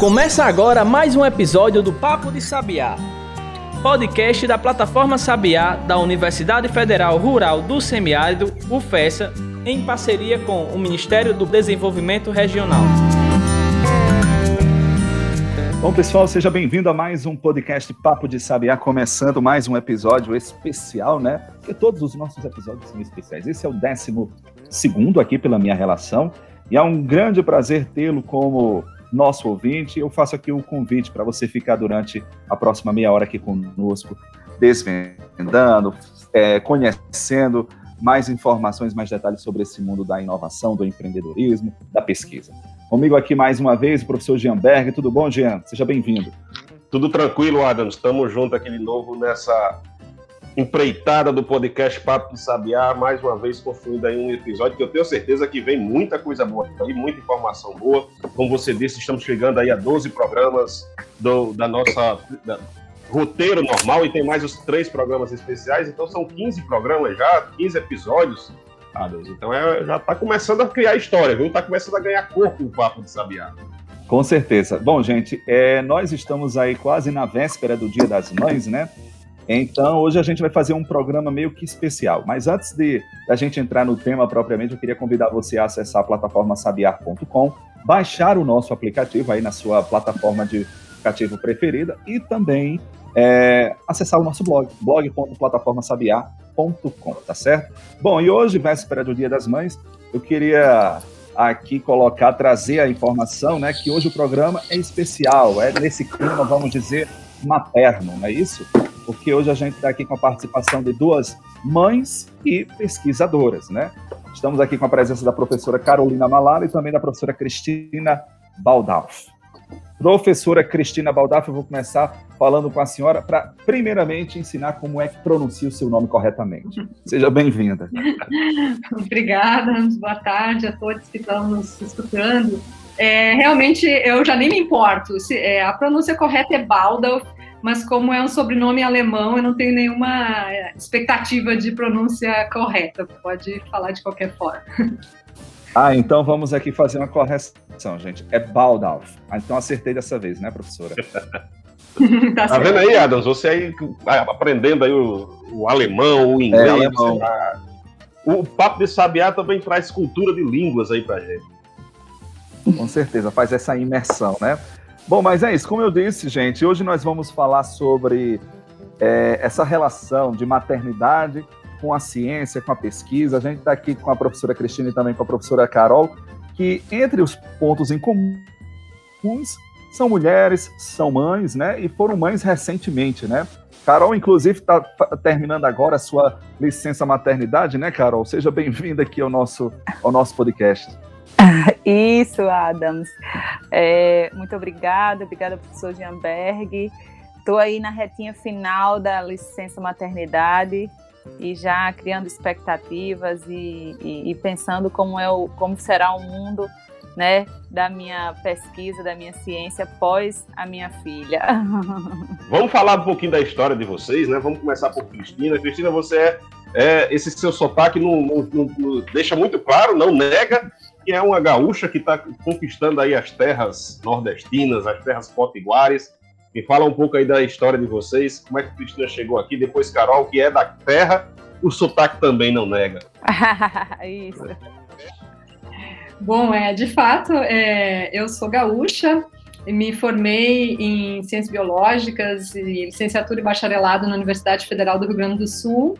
Começa agora mais um episódio do Papo de Sabiá, podcast da plataforma Sabiá da Universidade Federal Rural do Semiárido, UFESA, em parceria com o Ministério do Desenvolvimento Regional. Bom, pessoal, seja bem-vindo a mais um podcast Papo de Sabiá, começando mais um episódio especial, né? Porque todos os nossos episódios são especiais. Esse é o décimo segundo aqui pela minha relação, e é um grande prazer tê-lo como nosso ouvinte. Eu faço aqui um convite para você ficar durante a próxima meia hora aqui conosco, desvendando, é, conhecendo mais informações, mais detalhes sobre esse mundo da inovação, do empreendedorismo, da pesquisa. Comigo aqui mais uma vez o professor Jean Berg. Tudo bom, Jean? Seja bem-vindo. Tudo tranquilo, Adams. Estamos juntos aqui de novo nessa empreitada do podcast Papo de Sabiá, mais uma vez construindo aí um episódio que eu tenho certeza que vem muita coisa boa aí, muita informação boa. Como você disse, estamos chegando aí a 12 programas do, da nossa da, roteiro normal e tem mais os três programas especiais, então são 15 programas já, 15 episódios. Ah, Deus, então é, já está começando a criar história, viu? Está começando a ganhar corpo o Papo de Sabiá. Com certeza. Bom, gente, é, nós estamos aí quase na véspera do Dia das Mães, né? Então, hoje a gente vai fazer um programa meio que especial. Mas antes de a gente entrar no tema propriamente, eu queria convidar você a acessar a plataforma sabiar.com, baixar o nosso aplicativo aí na sua plataforma de aplicativo preferida e também é, acessar o nosso blog, blog.plataformasabiar.com, tá certo? Bom, e hoje, véspera do Dia das Mães, eu queria aqui colocar, trazer a informação, né, que hoje o programa é especial, é nesse clima, vamos dizer, materno, não é isso? Porque hoje a gente está aqui com a participação de duas mães e pesquisadoras, né? Estamos aqui com a presença da professora Carolina Malara e também da professora Cristina Baldalf. Professora Cristina Baldalf, eu vou começar falando com a senhora para, primeiramente, ensinar como é que pronuncia o seu nome corretamente. Seja bem-vinda. Obrigada, boa tarde a todos que estão nos escutando. É, realmente, eu já nem me importo. Se, é, a pronúncia correta é Baldalf, mas como é um sobrenome alemão, eu não tenho nenhuma é, expectativa de pronúncia correta. Pode falar de qualquer forma. Ah, então vamos aqui fazer uma correção, gente. É Baldalf. Ah, então acertei dessa vez, né, professora? tá, tá vendo aí, Adams? Você aí aprendendo aí o, o alemão, o inglês. É, alemão. O Papo de Sabiá também traz cultura de línguas aí pra gente. Com certeza, faz essa imersão, né? Bom, mas é isso. Como eu disse, gente, hoje nós vamos falar sobre é, essa relação de maternidade com a ciência, com a pesquisa. A gente está aqui com a professora Cristina e também com a professora Carol, que entre os pontos em comuns são mulheres, são mães, né? E foram mães recentemente, né? Carol, inclusive, está terminando agora a sua licença maternidade, né, Carol? Seja bem-vinda aqui ao nosso, ao nosso podcast. Isso, Adams. É, muito obrigada, obrigada, professor Gianberg. Estou aí na retinha final da licença maternidade e já criando expectativas e, e, e pensando como, é o, como será o mundo né, da minha pesquisa, da minha ciência pós a minha filha. Vamos falar um pouquinho da história de vocês, né? Vamos começar por Cristina. Cristina, você é, é esse seu sotaque não, não, não, deixa muito claro, não nega que é uma gaúcha que está conquistando aí as terras nordestinas, as terras potiguares. Me fala um pouco aí da história de vocês, como é que Cristina chegou aqui, depois Carol, que é da terra, o sotaque também não nega. Isso. Bom, é, de fato, é, eu sou gaúcha, me formei em Ciências Biológicas e licenciatura e bacharelado na Universidade Federal do Rio Grande do Sul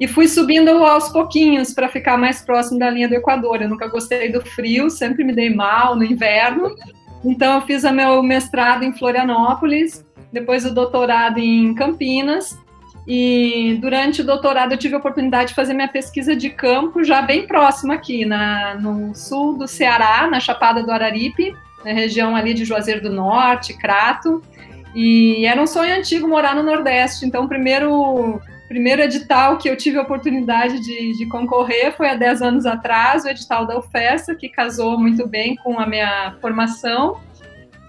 e fui subindo aos pouquinhos para ficar mais próximo da linha do Equador. Eu nunca gostei do frio, sempre me dei mal no inverno. Então eu fiz o meu mestrado em Florianópolis, depois o doutorado em Campinas. E durante o doutorado eu tive a oportunidade de fazer minha pesquisa de campo já bem próximo aqui, na, no sul do Ceará, na Chapada do Araripe, na região ali de Juazeiro do Norte, Crato. E era um sonho antigo morar no Nordeste. Então, o primeiro primeiro edital que eu tive a oportunidade de, de, concorrer foi há 10 anos atrás, o edital da UFESA, que casou muito bem com a minha formação.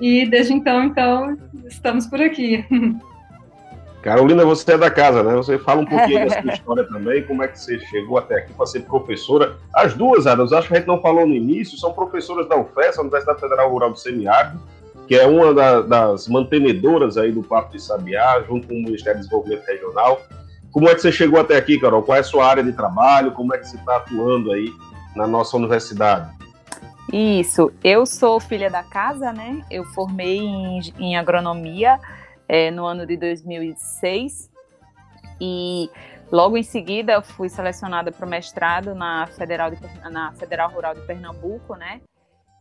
E desde então, então, estamos por aqui. Carolina, você é da casa, né? Você fala um pouquinho da sua história também, como é que você chegou até aqui para ser professora. As duas, Adas, acho que a gente não falou no início, são professoras da UFES, Universidade Federal Rural do Semiárido, que é uma da, das mantenedoras aí do Papo de Sabiá, junto com o Ministério do Desenvolvimento Regional. Como é que você chegou até aqui, Carol? Qual é a sua área de trabalho? Como é que você está atuando aí na nossa universidade? Isso, eu sou filha da casa, né? Eu formei em, em agronomia é, no ano de 2006 e logo em seguida fui selecionada para o mestrado na Federal, de, na Federal Rural de Pernambuco, né?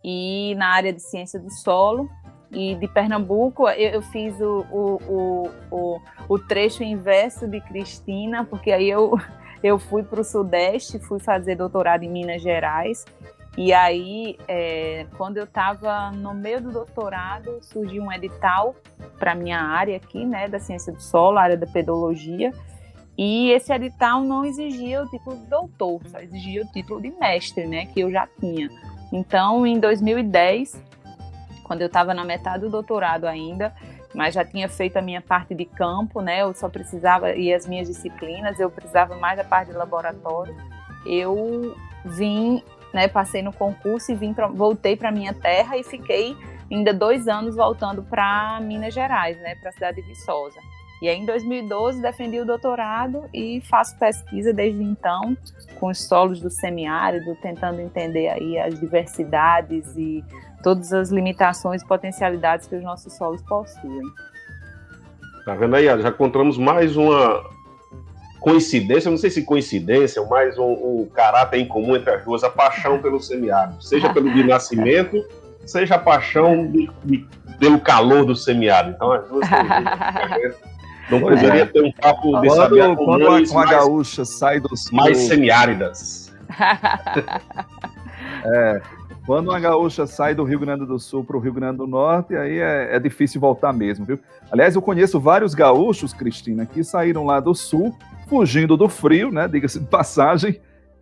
E na área de ciência do solo e de Pernambuco eu, eu fiz o, o, o, o, trecho inverso de Cristina, porque aí eu, eu fui para o Sudeste, fui fazer doutorado em Minas Gerais e aí, é, quando eu estava no meio do doutorado, surgiu um edital para minha área aqui, né, da ciência do solo, área da pedologia. E esse edital não exigia o título de doutor, só exigia o título de mestre, né, que eu já tinha. Então, em 2010, quando eu estava na metade do doutorado ainda, mas já tinha feito a minha parte de campo, né, eu só precisava, e as minhas disciplinas, eu precisava mais da parte de laboratório, eu vim né? Passei no concurso e vim pra, voltei para minha terra e fiquei ainda dois anos voltando para Minas Gerais, né? Para a cidade de Viçosa. E aí, em 2012, defendi o doutorado e faço pesquisa desde então com os solos do semiárido, tentando entender aí as diversidades e todas as limitações e potencialidades que os nossos solos possuem. Tá vendo aí? Já encontramos mais uma, coincidência, não sei se coincidência, mas um, um caráter em comum entre as duas, a paixão pelo semiárido, seja pelo de nascimento, seja a paixão de, de, pelo calor do semiárido. Então, as duas coisas. Não precisaria ter um papo de quando, saber com quando uma, uma gaúcha sai do mais semiáridas. é, quando uma gaúcha sai do Rio Grande do Sul para o Rio Grande do Norte, aí é, é, difícil voltar mesmo, viu? Aliás, eu conheço vários gaúchos, Cristina, que saíram lá do Sul fugindo do frio, né? Diga-se de passagem,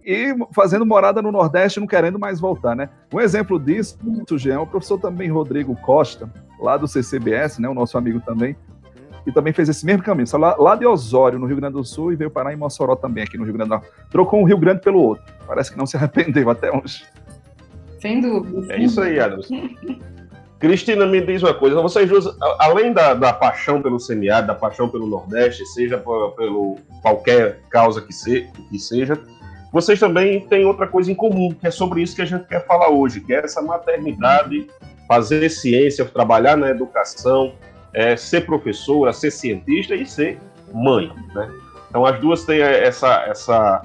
e fazendo morada no Nordeste, não querendo mais voltar, né? Um exemplo disso, Jean, é o professor também Rodrigo Costa, lá do CCBS, né? O nosso amigo também, que também fez esse mesmo caminho, lá, lá de Osório, no Rio Grande do Sul, e veio parar em Mossoró também, aqui no Rio Grande do Norte. Trocou um Rio Grande pelo outro. Parece que não se arrependeu até hoje. Sem dúvida. É isso aí, Adams. Cristina, me diz uma coisa, vocês duas, além da, da paixão pelo semiárido, da paixão pelo Nordeste, seja por, pelo qualquer causa que, se, que seja, vocês também têm outra coisa em comum, que é sobre isso que a gente quer falar hoje, que é essa maternidade, fazer ciência, trabalhar na educação, é, ser professora, ser cientista e ser mãe, né? Então as duas têm essa, essa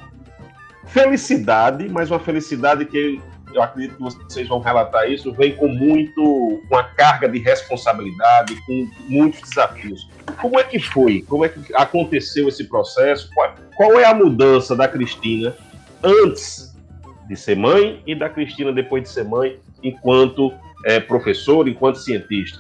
felicidade, mas uma felicidade que eu acredito que vocês vão relatar isso, vem com muito, uma carga de responsabilidade, com muitos desafios. Como é que foi? Como é que aconteceu esse processo? Qual, qual é a mudança da Cristina antes de ser mãe e da Cristina depois de ser mãe, enquanto é, professora, enquanto cientista?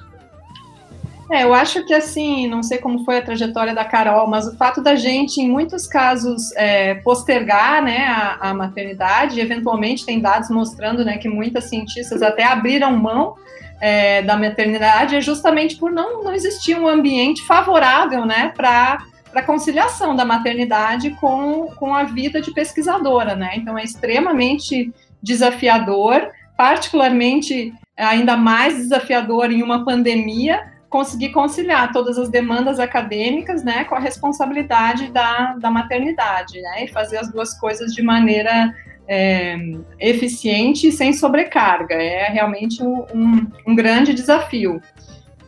É, eu acho que assim, não sei como foi a trajetória da Carol, mas o fato da gente, em muitos casos, é, postergar né, a, a, maternidade, eventualmente tem dados mostrando né, que muitas cientistas até abriram mão é, da maternidade, é justamente por não, não existir um ambiente favorável né, para para conciliação da maternidade com, com a vida de pesquisadora, né? Então é extremamente desafiador, particularmente ainda mais desafiador em uma pandemia, conseguir conciliar todas as demandas acadêmicas, né, com a responsabilidade da, da maternidade, né, e fazer as duas coisas de maneira é, eficiente e sem sobrecarga. É realmente um, um, um grande desafio.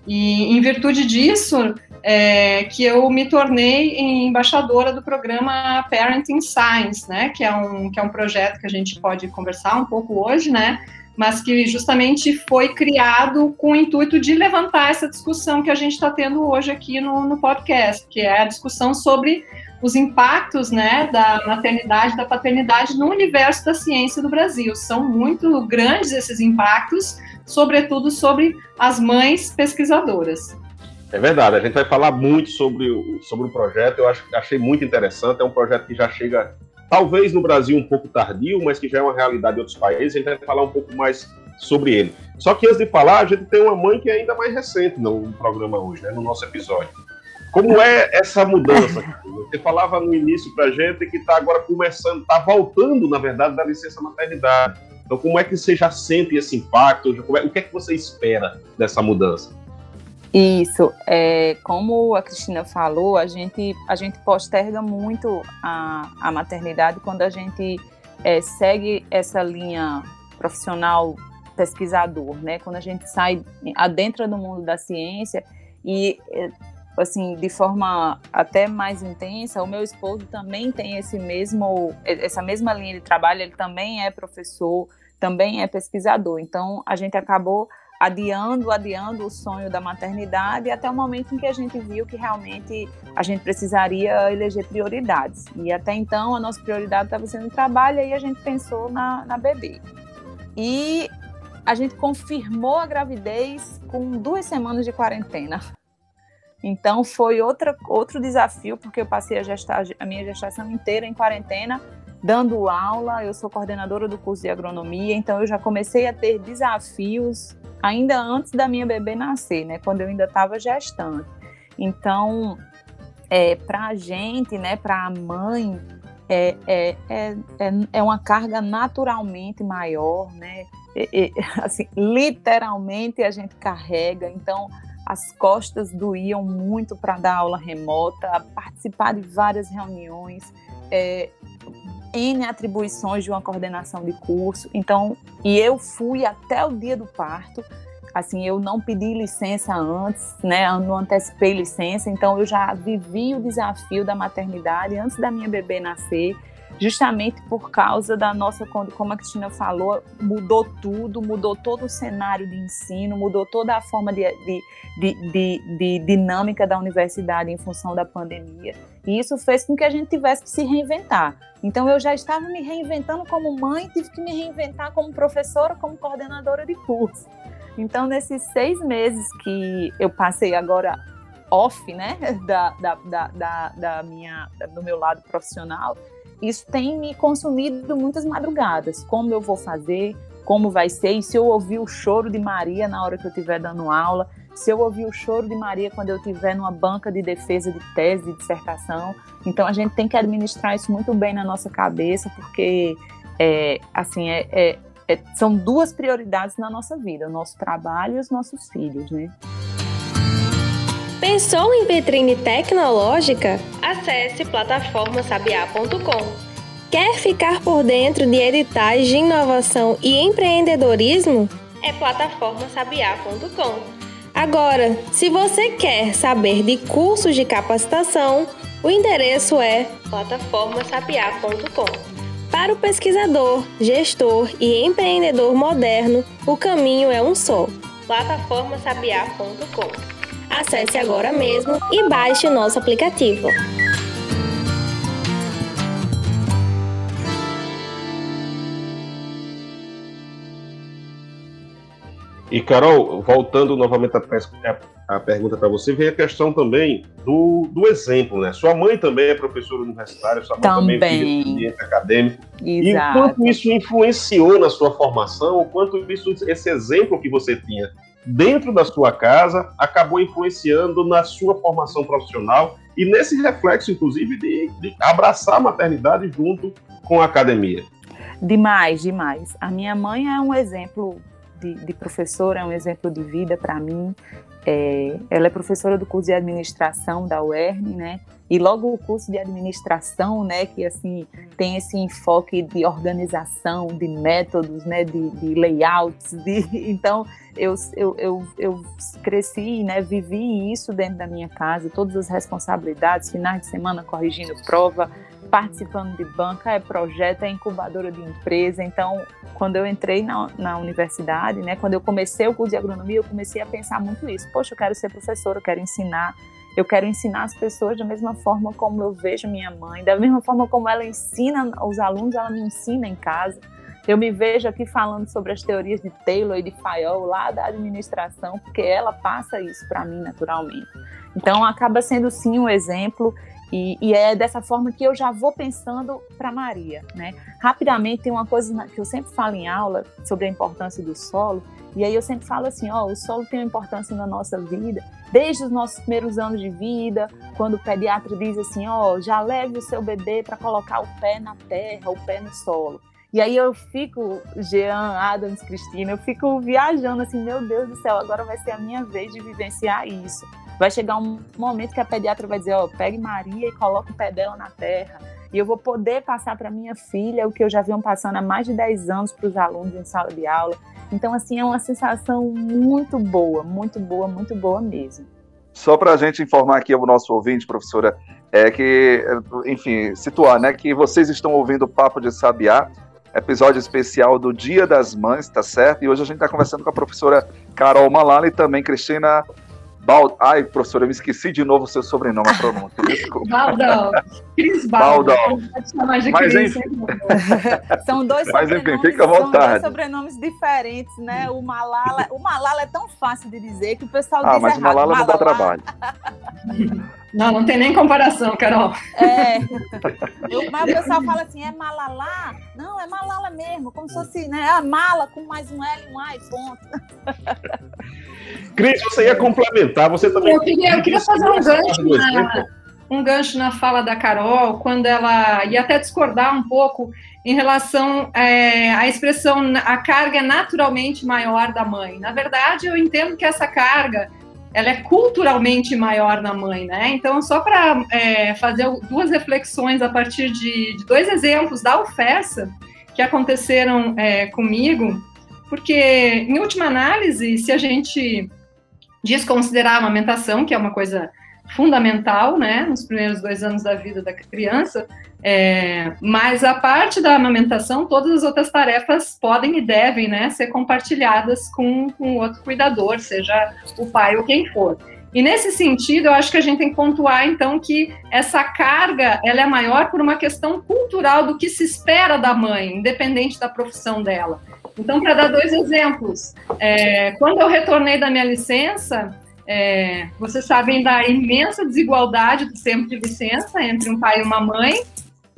E em virtude disso, é, que eu me tornei embaixadora do programa Parenting Science, né, que é um que é um projeto que a gente pode conversar um pouco hoje, né, mas que justamente foi criado com o intuito de levantar essa discussão que a gente está tendo hoje aqui no, no, podcast, que é a discussão sobre os impactos né, da maternidade, da paternidade no universo da ciência do Brasil. São muito grandes esses impactos, sobretudo sobre as mães pesquisadoras. É verdade, a gente vai falar muito sobre o, sobre o projeto, eu acho, achei muito interessante, é um projeto que já chega talvez no Brasil um pouco tardio, mas que já é uma realidade em outros países, a gente vai falar um pouco mais sobre ele. Só que antes de falar, a gente tem uma mãe que é ainda mais recente no programa hoje, né, no nosso episódio. Como é essa mudança? Você falava no início para a gente que está agora começando, está voltando, na verdade, da licença maternidade. Então, como é que você já sente esse impacto? o que é que você espera dessa mudança? Isso, é, como a Cristina falou, a gente, a gente posterga muito a, a maternidade quando a gente é, segue essa linha profissional pesquisador, né? Quando a gente sai adentro do mundo da ciência e é, assim de forma até mais intensa, o meu esposo também tem esse mesmo essa mesma linha de trabalho, ele também é professor, também é pesquisador. Então a gente acabou adiando, adiando o sonho da maternidade até o momento em que a gente viu que realmente a gente precisaria eleger prioridades. E até então a nossa prioridade estava sendo o trabalho, aí a gente pensou na, na bebê. E a gente confirmou a gravidez com duas semanas de quarentena. Então foi outra, outro desafio, porque eu passei a, gestar, a minha gestação inteira em quarentena, dando aula. Eu sou coordenadora do curso de agronomia, então eu já comecei a ter desafios ainda antes da minha bebê nascer, né? Quando eu ainda estava gestando. Então, é, para a gente, né, para a mãe, é, é, é, é, uma carga naturalmente maior, né? É, é, assim, literalmente a gente carrega, então as costas doíam muito para dar aula remota, participar de várias reuniões, é, N atribuições de uma coordenação de curso. Então, e eu fui até o dia do parto. Assim, eu não pedi licença antes, né? Eu não antecipei licença, então eu já vivi o desafio da maternidade antes da minha bebê nascer justamente por causa da nossa, como a Cristina falou, mudou tudo, mudou todo o cenário de ensino, mudou toda a forma de, de, de, de, de dinâmica da universidade em função da pandemia. E isso fez com que a gente tivesse que se reinventar. Então, eu já estava me reinventando como mãe, tive que me reinventar como professora, como coordenadora de curso. Então, nesses seis meses que eu passei agora off, né, da, da, da, da, minha, do meu lado profissional, isso tem me consumido muitas madrugadas. Como eu vou fazer, como vai ser, e se eu ouvir o choro de Maria na hora que eu estiver dando aula, se eu ouvir o choro de Maria quando eu estiver numa banca de defesa de tese, de dissertação. Então a gente tem que administrar isso muito bem na nossa cabeça, porque é, assim é, é, é, são duas prioridades na nossa vida: o nosso trabalho e os nossos filhos, né? Pensou em vitrine tecnológica? Acesse plataformasabiá.com. Quer ficar por dentro de editais de inovação e empreendedorismo? É plataformasabiá.com. Agora, se você quer saber de cursos de capacitação, o endereço é plataformasabiá.com. Para o pesquisador, gestor e empreendedor moderno, o caminho é um só: plataformasabiá.com. Acesse agora mesmo e baixe o nosso aplicativo. E Carol, voltando novamente a, pergunta para você, vem a questão também do, do exemplo, né? Sua mãe também é professora universitária, sua mãe também, também é estudante acadêmico. Exato. E o quanto isso influenciou na sua formação, o quanto isso, esse exemplo que você tinha dentro da sua casa acabou influenciando na sua formação profissional e nesse reflexo, inclusive, de, de abraçar a maternidade junto com a academia. Demais, demais. A minha mãe é um exemplo de, de professora, é um exemplo de vida para mim. É, ela é professora do curso de administração da UERN, né? E logo o curso de administração, né, que assim tem esse enfoque de organização, de métodos, né, de, de layouts, de, então eu, eu, eu, eu cresci, né, vivi isso dentro da minha casa, todas as responsabilidades, finais de semana corrigindo prova, participando de banca, é projeto, é incubadora de empresa. Então, quando eu entrei na, na universidade, né, quando eu comecei o curso de agronomia, eu comecei a pensar muito isso. Poxa, eu quero ser professora, eu quero ensinar, eu quero ensinar as pessoas da mesma forma como eu vejo minha mãe, da mesma forma como ela ensina os alunos, ela me ensina em casa. Eu me vejo aqui falando sobre as teorias de Taylor e de Fayol lá da administração, porque ela passa isso para mim naturalmente. Então acaba sendo sim um exemplo e, e, é dessa forma que eu já vou pensando para Maria, né? Rapidamente tem uma coisa que eu sempre falo em aula sobre a importância do solo e aí eu sempre falo assim, ó, o solo tem uma importância na nossa vida desde os nossos primeiros anos de vida, quando o pediatra diz assim, ó, já leve o seu bebê para colocar o pé na terra, o pé no solo. E aí eu fico, Jean, Adams, Cristina, eu fico viajando assim, meu Deus do céu, agora vai ser a minha vez de vivenciar isso. Vai chegar um momento que a pediatra vai dizer, ó, pegue Maria e coloque o pé dela na terra. E eu vou poder passar para minha filha o que eu já venho passando há mais de 10 anos para os alunos em sala de aula. Então, assim, é uma sensação muito boa, muito boa, muito boa mesmo. Só para a gente informar aqui ao nosso ouvinte, professora, é que, enfim, situar, né, que vocês estão ouvindo o Papo de Sabiá, episódio especial do Dia das Mães, tá certo? E hoje a gente está conversando com a professora Carol Malala e também Cristina Bald... Ai, professora, eu me esqueci de novo o seu sobrenome, a pronúncia. Desculpa. Baldão. Cris Baldão. Mas, enfim... São dois Mas, enfim, fica à vontade. São dois sobrenomes diferentes, né? O Malala, o Malala é tão fácil de dizer que o pessoal ah, diz mas errado. Malala, Malala não dá trabalho. Não, não tem nem comparação, Carol. É. Eu, mas o pessoal fala assim, é Malala? Não, é Malala mesmo, como se fosse né, a mala com mais um L e um A e ponto. Cris, você ia complementar, você também. Eu queria, eu queria fazer um gancho, na, um gancho na fala da Carol, quando ela ia até discordar um pouco em relação é, à expressão a carga é naturalmente maior da mãe. Na verdade, eu entendo que essa carga ela é culturalmente maior na mãe, né? Então, só para é, fazer duas reflexões a partir de, de, dois exemplos da UFESA que aconteceram é, comigo, porque, em última análise, se a gente desconsiderar a amamentação, que é uma coisa fundamental, né, nos primeiros dois anos da vida da criança, é, mas a parte da amamentação, todas as outras tarefas podem e devem, né, ser compartilhadas com, com outro cuidador, seja o pai ou quem for. E nesse sentido, eu acho que a gente tem que pontuar, então, que essa carga ela é maior por uma questão cultural do que se espera da mãe, independente da profissão dela. Então, para dar dois exemplos, é, quando eu retornei da minha licença, é, vocês sabem da imensa desigualdade do tempo de licença entre um pai e uma mãe.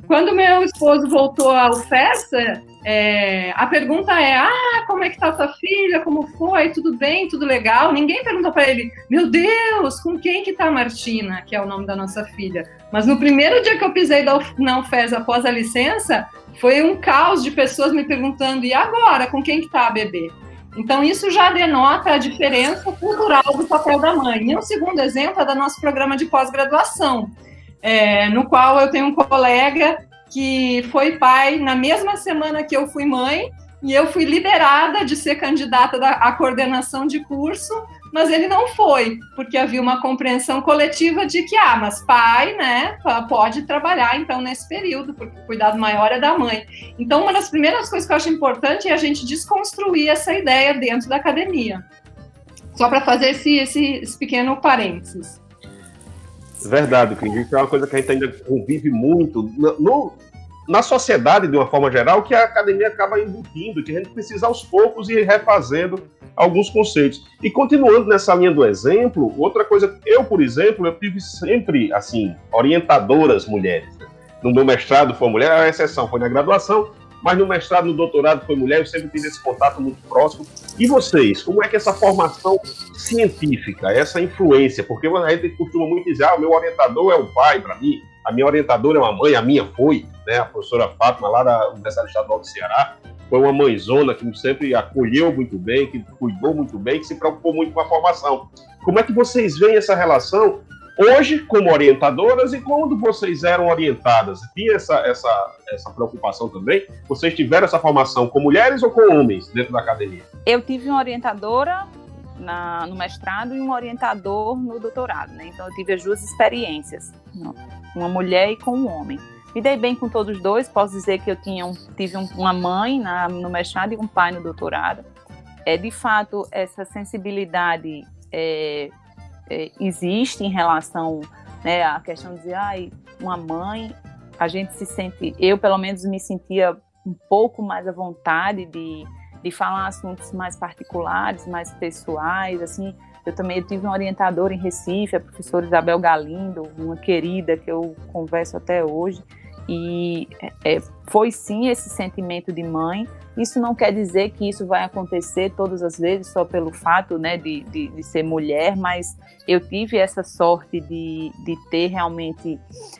Quando meu esposo voltou ao festa, é, a pergunta é: ah, como é que tá tua filha? Como foi? Tudo bem? Tudo legal? Ninguém perguntou para ele: meu Deus, com quem que tá a Martina, que é o nome da nossa filha? Mas no primeiro dia que eu pisei na UFES após a licença, foi um caos de pessoas me perguntando: e agora, com quem que tá a bebê? Então, isso já denota a diferença cultural do papel da mãe. E um segundo exemplo é do nosso programa de pós-graduação, é, no qual eu tenho um colega que foi pai na mesma semana que eu fui mãe, e eu fui liberada de ser candidata à coordenação de curso, mas ele não foi, porque havia uma compreensão coletiva de que, ah, mas pai, né, pode trabalhar então nesse período, porque o cuidado maior é da mãe. Então, uma das primeiras coisas que eu acho importante é a gente desconstruir essa ideia dentro da academia. Só para fazer esse, esse, esse, pequeno parênteses. Verdade, Cris. é uma coisa que a gente ainda convive muito. No, na sociedade, de uma forma geral, que a academia acaba embutindo, que a gente precisa aos poucos ir refazendo alguns conceitos. E continuando nessa linha do exemplo, outra coisa, eu, por exemplo, eu tive sempre, assim, orientadoras mulheres. No meu mestrado foi mulher, a exceção foi na graduação, mas no mestrado, no doutorado foi mulher, eu sempre tive esse contato muito próximo. E vocês, como é que essa formação científica, essa influência, porque a gente costuma muito dizer, ah, o meu orientador é o pai para mim, a minha orientadora é uma mãe, a minha foi, né, a professora Fátima, lá da Universidade Estadual do Ceará, foi uma mãezona que sempre acolheu muito bem, que cuidou muito bem, que se preocupou muito com a formação. Como é que vocês veem essa relação hoje como orientadoras e quando vocês eram orientadas? Tinha essa, essa, essa preocupação também? Vocês tiveram essa formação com mulheres ou com homens dentro da academia? Eu tive uma orientadora na, no mestrado e um orientador no doutorado, né? Então eu tive as duas experiências uma mulher e com um homem. Me dei bem com todos os dois, posso dizer que eu tinha um, tive um, uma mãe na, no mestrado e um pai no doutorado. É, de fato, essa sensibilidade é, é, existe em relação né, à questão de dizer, ai, uma mãe, a gente se sente, eu pelo menos me sentia um pouco mais à vontade de, de falar assuntos mais particulares, mais pessoais, assim, eu também tive uma orientadora em Recife, a professora Isabel Galindo, uma querida que eu converso até hoje. E é, foi sim esse sentimento de mãe. Isso não quer dizer que isso vai acontecer todas as vezes só pelo fato né, de, de, de ser mulher, mas eu tive essa sorte de, de ter realmente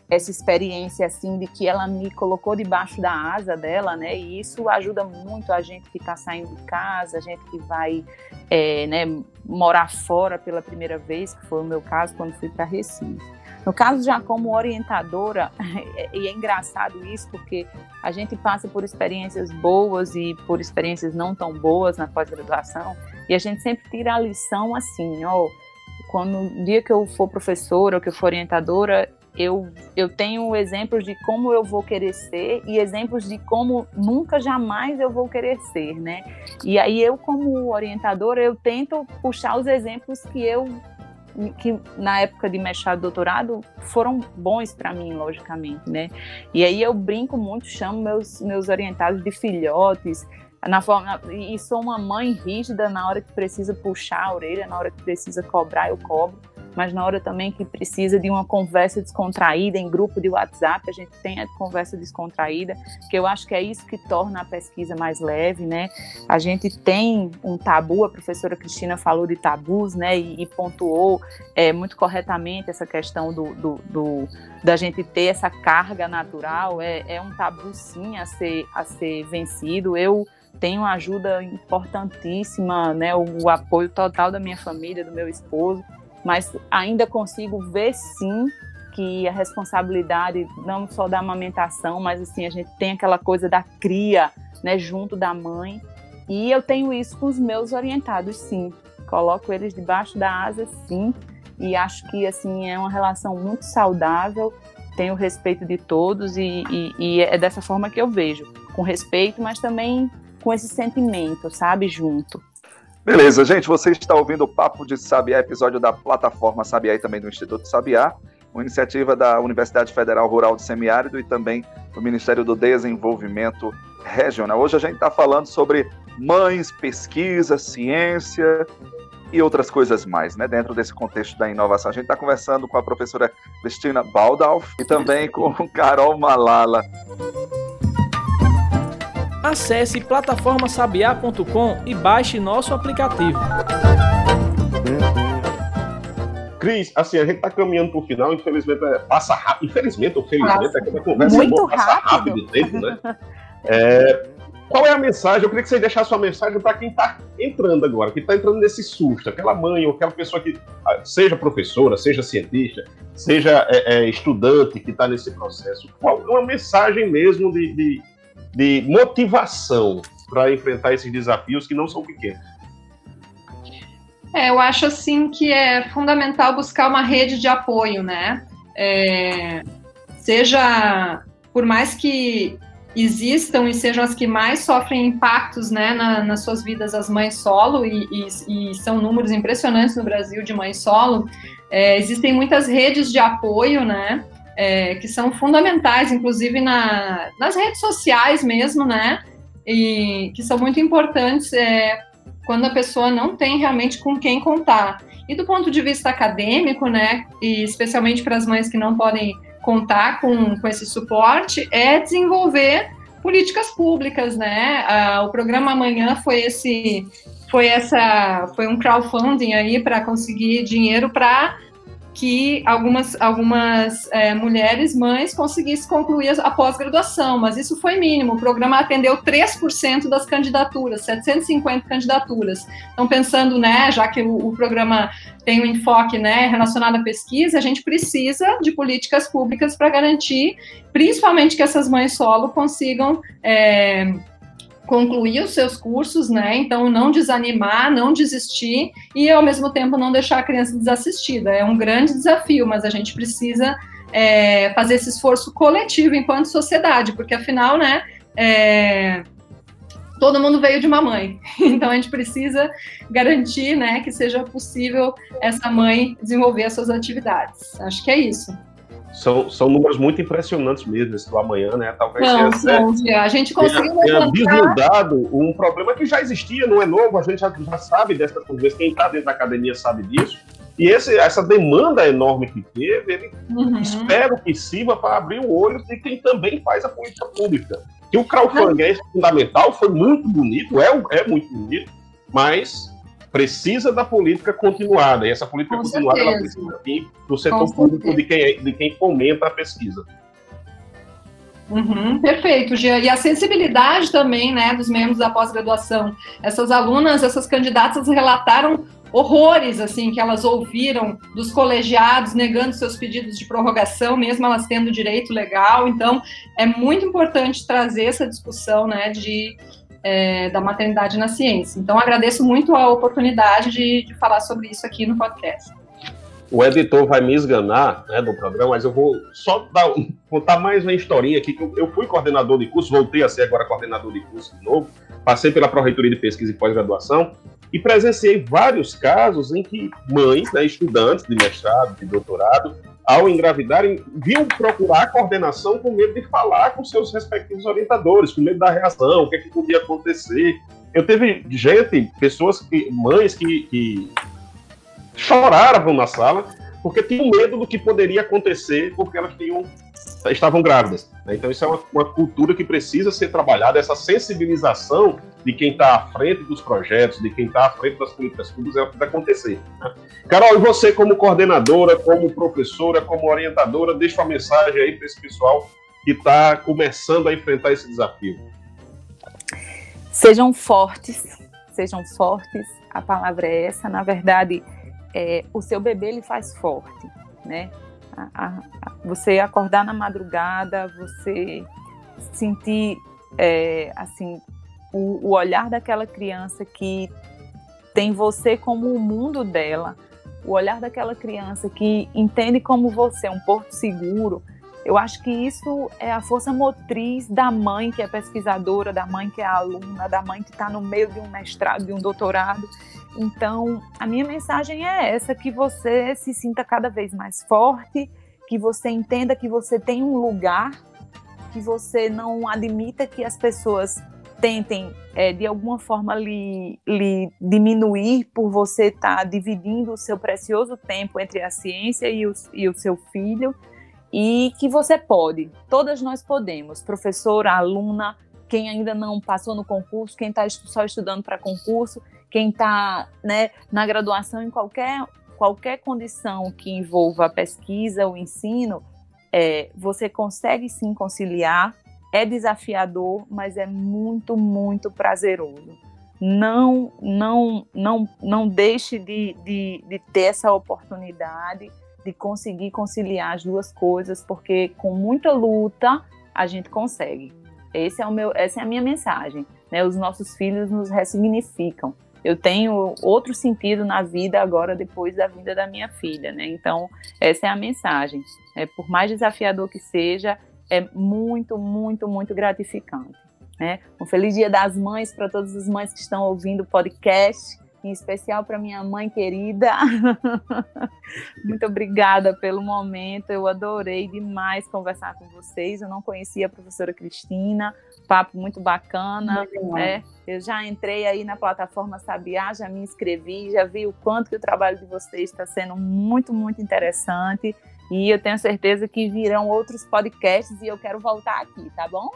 essa experiência assim de que ela me colocou debaixo da asa dela, né? E isso ajuda muito a gente que está saindo de casa, a gente que vai é, né, morar fora pela primeira vez, que foi o meu caso quando fui para Recife. No caso, já como orientadora, e é engraçado isso, porque a gente passa por experiências boas e por experiências não tão boas na pós-graduação, e a gente sempre tira a lição assim, ó, quando o dia que eu for professora ou que eu for orientadora, eu, eu tenho exemplos de como eu vou querer ser e exemplos de como nunca, jamais eu vou querer ser, né? E aí eu, como orientadora, eu tento puxar os exemplos que eu que na época de mestrado e doutorado foram bons para mim, logicamente, né? E aí eu brinco muito, chamo meus, meus orientados de filhotes, na forma, e sou uma mãe rígida na hora que precisa puxar a orelha, na hora que precisa cobrar, eu cobro mas na hora também que precisa de uma conversa descontraída em grupo de WhatsApp, a gente tem a conversa descontraída, que eu acho que é isso que torna a pesquisa mais leve, né? A gente tem um tabu, a professora Cristina falou de tabus, né? E, e pontuou é, muito corretamente essa questão do, do, do, da gente ter essa carga natural, é, é um tabu sim a ser, a ser vencido. Eu tenho ajuda importantíssima, né, o, o, apoio total da minha família, do meu esposo mas ainda consigo ver sim que a responsabilidade não só da amamentação, mas assim a gente tem aquela coisa da cria, né, junto da mãe. E eu tenho isso com os meus orientados, sim. Coloco eles debaixo da asa, sim. E acho que assim é uma relação muito saudável. Tenho respeito de todos e, e, e é dessa forma que eu vejo, com respeito, mas também com esse sentimento, sabe, junto. Beleza, gente, você está ouvindo o Papo de Sabiá, episódio da plataforma Sabiá e também do Instituto Sabiá, uma iniciativa da Universidade Federal Rural do Semiárido e também do Ministério do Desenvolvimento Regional. Hoje a gente está falando sobre mães, pesquisa, ciência e outras coisas mais, né? Dentro desse contexto da inovação. A gente está conversando com a professora Cristina Baldalf e também com Carol Malala. Acesse plataformasabiá.com e baixe nosso aplicativo. Cris, assim, a gente está caminhando para o final, infelizmente é, passa rápido, infelizmente ou felizmente, é que a conversa Muito boa, passa rápido. rápido o tempo, né? É, qual é a mensagem? Eu queria que você deixasse sua mensagem para quem está entrando agora, que está entrando nesse susto, aquela mãe ou aquela pessoa que ah, seja professora, seja cientista, seja é, é, estudante que está nesse processo. Qual é uma mensagem mesmo de, de de motivação para enfrentar esses desafios que não são pequenos? É, eu acho assim que é fundamental buscar uma rede de apoio, né? É, seja por mais que existam e sejam as que mais sofrem impactos né, na, nas suas vidas as mães solo, e, e, e, são números impressionantes no Brasil de mães solo, é, existem muitas redes de apoio, né? É, que são fundamentais, inclusive na, nas redes sociais mesmo, né? E que são muito importantes é, quando a pessoa não tem realmente com quem contar. E do ponto de vista acadêmico, né? E especialmente para as mães que não podem contar com, com esse suporte, é desenvolver políticas públicas, né? Ah, o programa amanhã foi esse, foi essa, foi um crowdfunding aí para conseguir dinheiro para que algumas, algumas é, mulheres, mães, conseguissem concluir a pós-graduação, mas isso foi mínimo. O programa atendeu 3% das candidaturas, 750 candidaturas. Então, pensando, né, já que o, o, programa tem um enfoque né, relacionado à pesquisa, a gente precisa de políticas públicas para garantir, principalmente, que essas mães solo consigam. É, concluir os seus cursos, né? Então, não desanimar, não desistir e, ao mesmo tempo, não deixar a criança desassistida. É um grande desafio, mas a gente precisa é, fazer esse esforço coletivo enquanto sociedade, porque, afinal, né? É, todo mundo veio de uma mãe, então a gente precisa garantir, né, que seja possível essa mãe desenvolver as suas atividades. Acho que é isso são, são números muito impressionantes mesmo, esse do amanhã, né? Talvez não, tenha, não, a gente conseguiu tenha, tenha um problema que já existia, não é novo, a gente já, já sabe dessas coisas, quem está dentro da academia sabe disso, E esse, essa demanda enorme que teve, ele uhum. espero que sirva para abrir o olho de quem também faz a política pública. Que o crowdfunding é fundamental, foi muito bonito, é, é muito bonito, mas precisa da política continuada. E essa política Com continuada ela precisa vir do setor público de quem, de quem fomenta a pesquisa. Uhum, perfeito, Gia. E a sensibilidade também, né, dos membros da pós-graduação. Essas alunas, essas candidatas relataram horrores, assim, que elas ouviram dos colegiados negando seus pedidos de prorrogação, mesmo elas tendo direito legal. Então, é muito importante trazer essa discussão, né, de é, da maternidade na ciência. Então, agradeço muito a oportunidade de, de falar sobre isso aqui no podcast o editor vai me esganar né, do programa, mas eu vou só dar, contar mais uma historinha aqui. Eu, eu, fui coordenador de curso, voltei a ser agora coordenador de curso de novo, passei pela Pró-Reitoria de Pesquisa e Pós-Graduação e presenciei vários casos em que mães, né, estudantes de mestrado, de doutorado, ao engravidarem, vinham procurar coordenação com medo de falar com seus respectivos orientadores, com medo da reação, o que, é que podia acontecer. Eu teve gente, pessoas, que, mães que, que choravam na sala porque tinham medo do que poderia acontecer porque elas tinham, estavam grávidas. Né? Então isso é uma, uma, cultura que precisa ser trabalhada, essa sensibilização de quem está à frente dos projetos, de quem está à frente das políticas públicas, é o que vai acontecer. Né? Carol, e você como coordenadora, como professora, como orientadora, deixa uma mensagem aí para esse pessoal que está começando a enfrentar esse desafio. Sejam fortes, sejam fortes, a palavra é essa, na verdade é, o seu bebê ele faz forte, né? A, a, você acordar na madrugada, você sentir é, assim o, o, olhar daquela criança que tem você como o mundo dela, o olhar daquela criança que entende como você um porto seguro. Eu acho que isso é a força motriz da mãe que é pesquisadora, da mãe que é aluna, da mãe que está no meio de um mestrado, de um doutorado então, a minha mensagem é essa: que você se sinta cada vez mais forte, que você entenda que você tem um lugar, que você não admita que as pessoas tentem, é, de alguma forma, lhe, lhe diminuir por você estar tá dividindo o seu precioso tempo entre a ciência e o, e o seu filho, e que você pode, todas nós podemos, professora, aluna, quem ainda não passou no concurso, quem está só estudando para concurso, quem está né, na graduação em qualquer, qualquer condição que envolva a pesquisa, o ensino, é, você consegue sim conciliar. É desafiador, mas é muito, muito prazeroso. Não, não, não, não deixe de, de, de ter essa oportunidade de conseguir conciliar as duas coisas, porque com muita luta a gente consegue. Esse é o meu, essa é a minha mensagem. Né? Os nossos filhos nos ressignificam eu tenho outro sentido na vida agora depois da vinda da minha filha, né? Então, essa é a mensagem. É, por mais desafiador que seja, é muito, muito, muito gratificante. Né? Um feliz Dia das Mães para todas as mães que estão ouvindo o podcast, em especial para minha mãe querida. muito obrigada pelo momento. Eu adorei demais conversar com vocês. Eu não conhecia a professora Cristina, papo muito bacana, né? Eu já entrei aí na plataforma Sabiá, já me inscrevi, já vi o quanto que o trabalho de vocês está sendo muito, muito interessante. E eu tenho certeza que virão outros podcasts e eu quero voltar aqui, tá bom?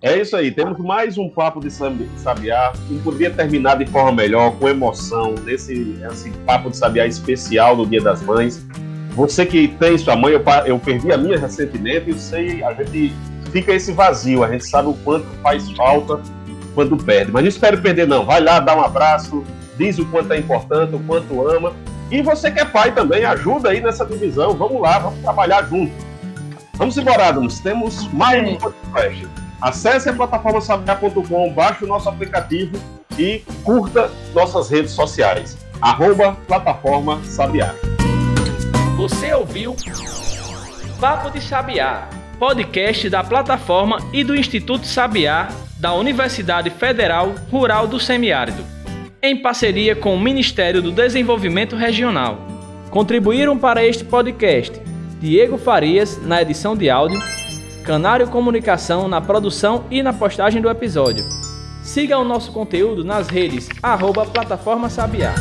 É isso aí, temos mais um papo de Sabiá. Não podia terminar de forma melhor, com emoção, nesse esse papo de Sabiá especial do Dia das Mães. Você que tem sua mãe, eu, eu perdi a minha recentemente, eu sei, a gente fica esse vazio. A gente sabe o quanto faz falta quando perde. Mas não espere perder, não. Vai lá, dá um abraço, diz o quanto é importante, o quanto ama. E você que é pai também, ajuda aí nessa divisão. Vamos lá, vamos trabalhar junto. Vamos embora, Adams. Temos mais um podcast. Acesse a plataforma sabiá.com, baixe o nosso aplicativo e curta nossas redes sociais. Arroba plataforma Sabiá. Você ouviu Papo de Sabiá podcast da plataforma e do Instituto Sabiá da Universidade Federal Rural do Semiárido, em parceria com o Ministério do Desenvolvimento Regional. Contribuíram para este podcast Diego Farias na edição de áudio, Canário Comunicação na produção e na postagem do episódio. Siga o nosso conteúdo nas redes arroba Plataforma Sabiá.